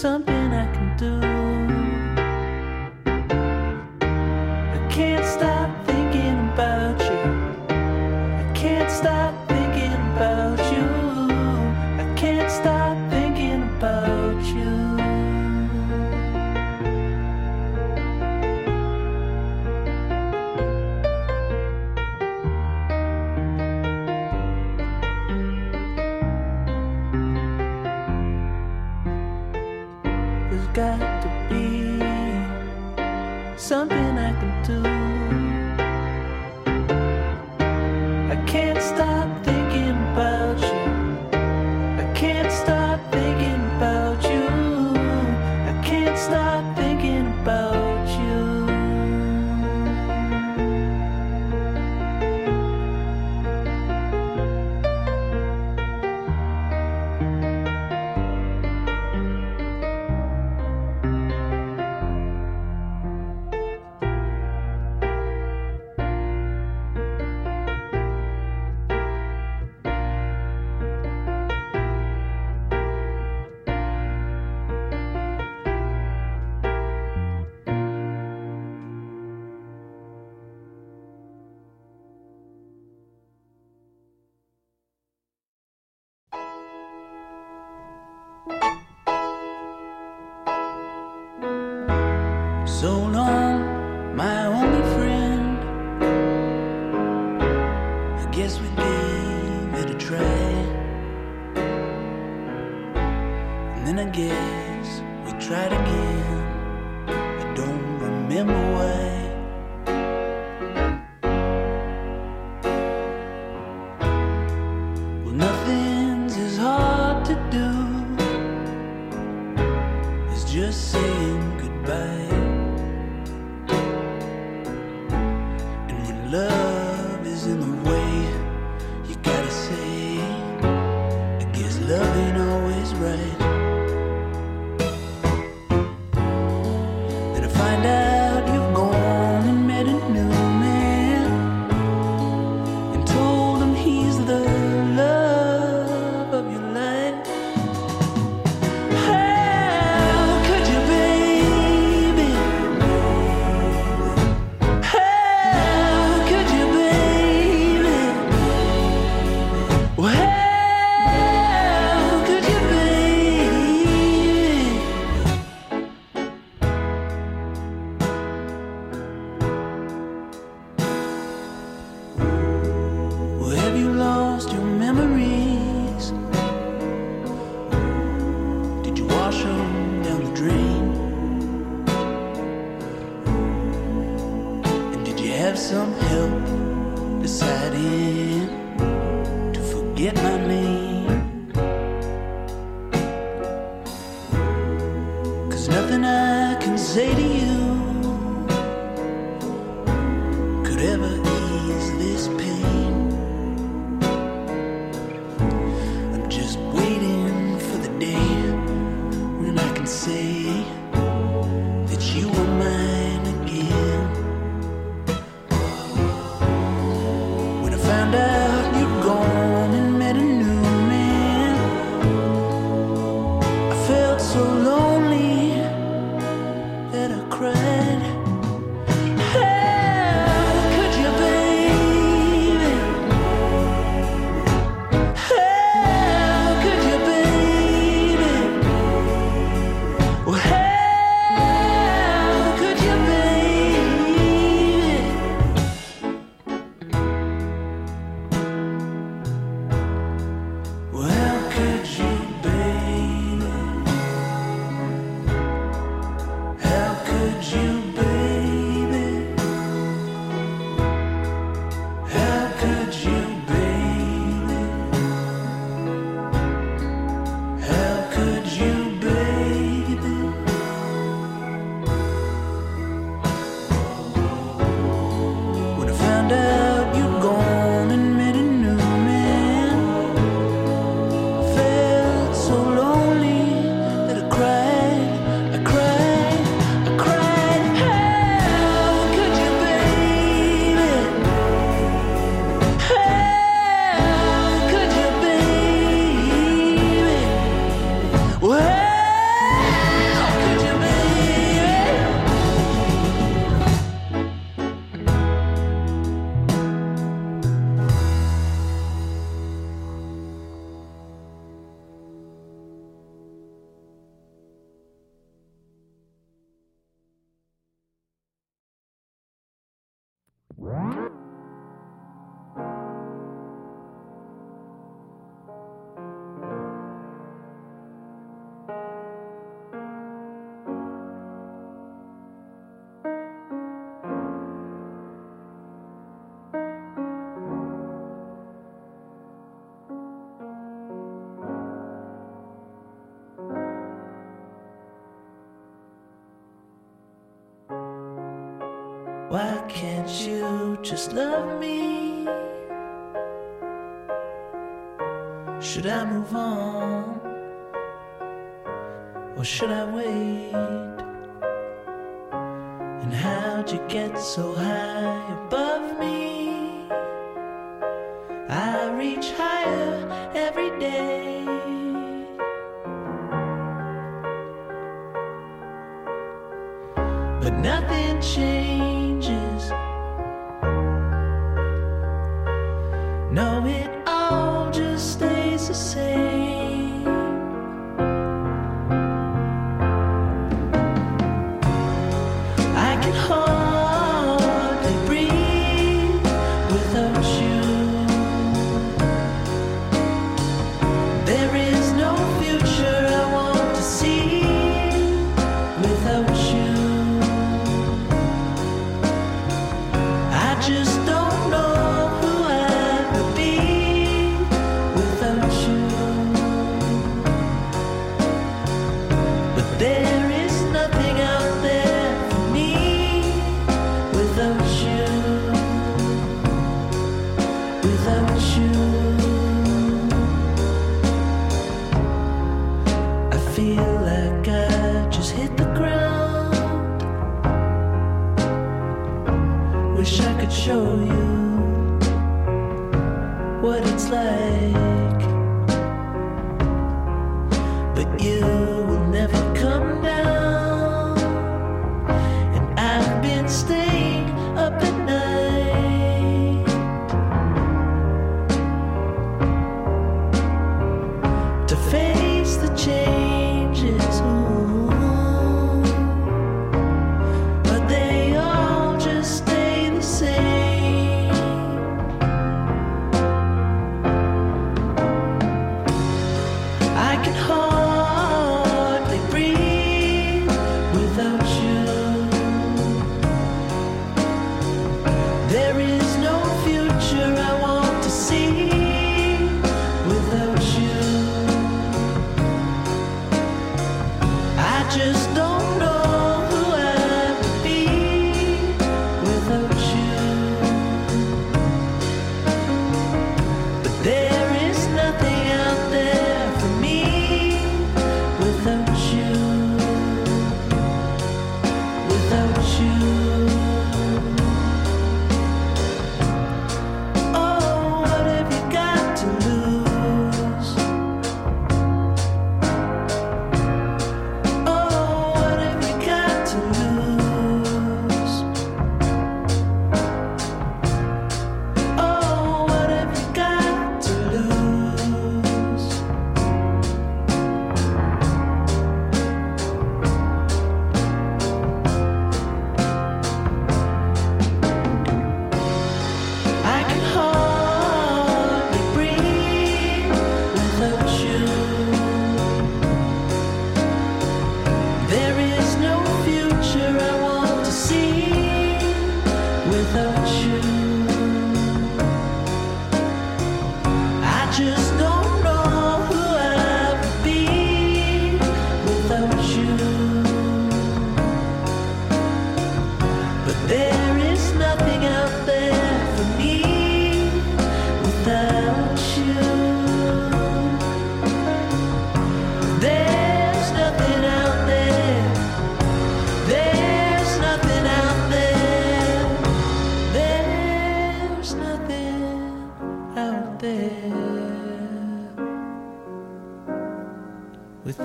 something I can do. guess we gave it a try. And then I guess we tried again. I don't remember why. nothing I can say to you. Why can't you just love me? Should I move on? Or should I wait? And how'd you get so high above me? I reach higher every day. wish I could show you what it's like.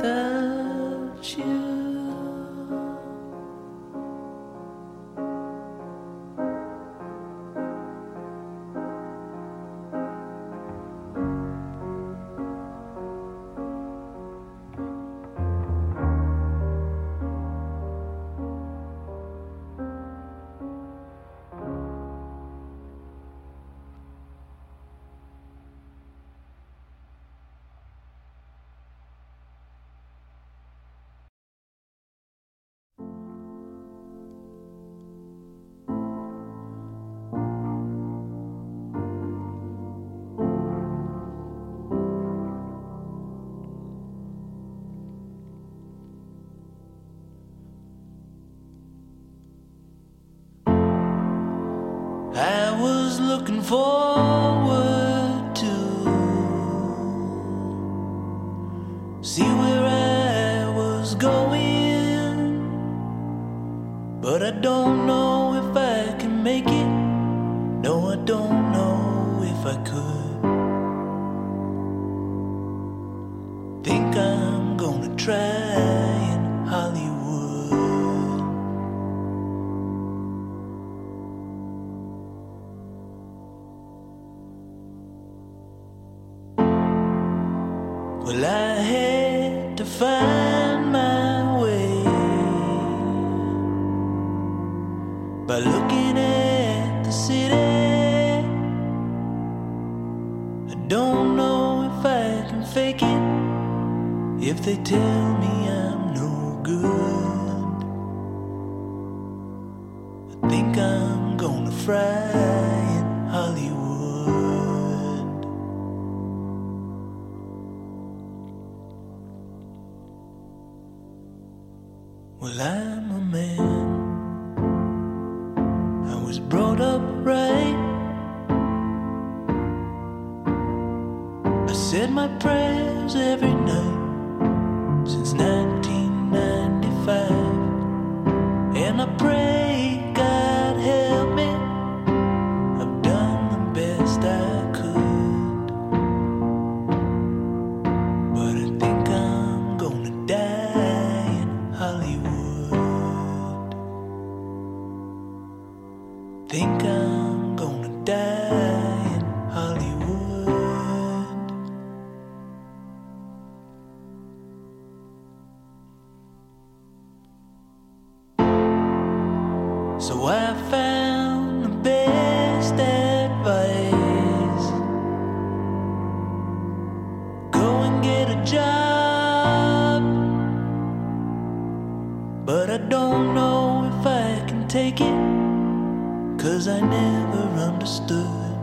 the looking for Well, I had to find my way by looking at the city. I don't know if I can fake it if they tell me I'm no good. I think I'm gonna fry. every But I don't know if I can take it, cause I never understood.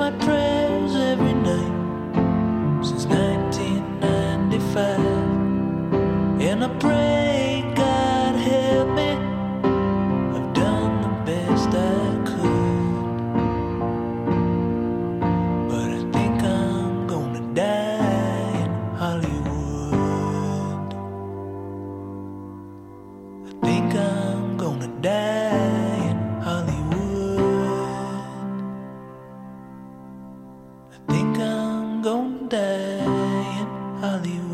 my prayer. I'm gonna die in Hollywood.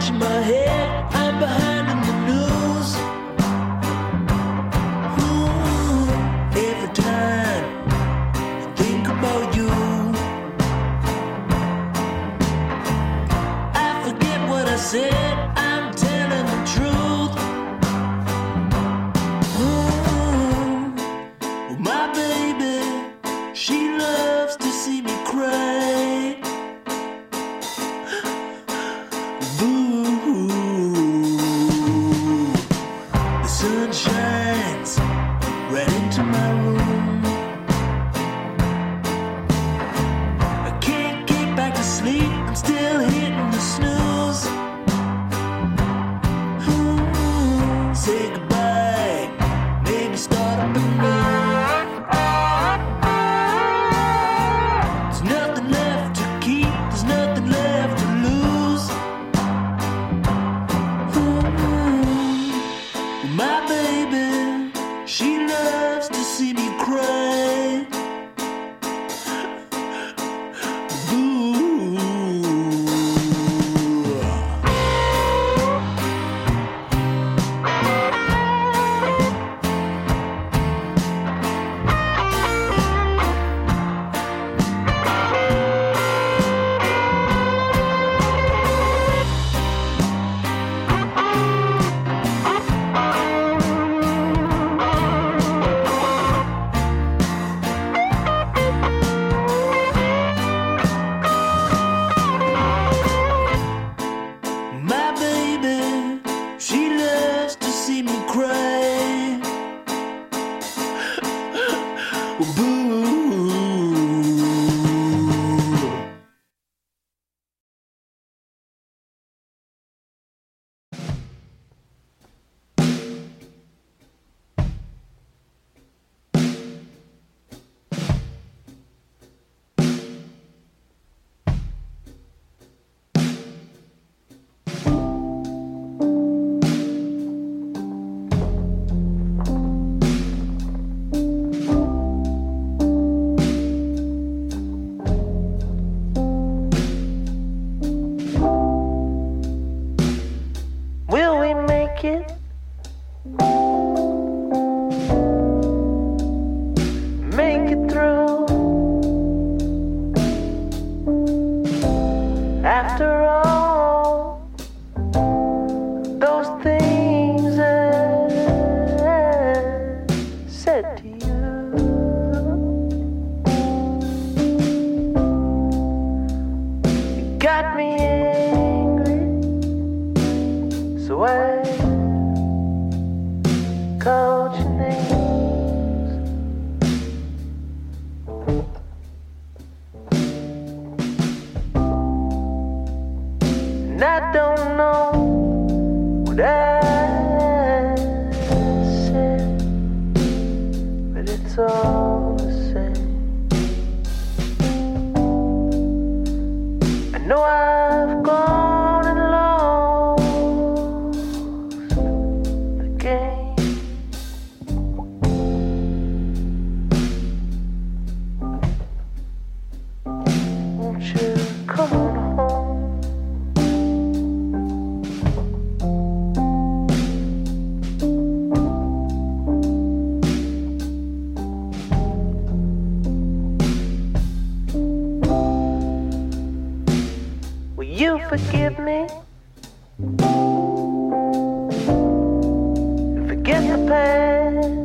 scratch my head. I'm behind. start up and go. said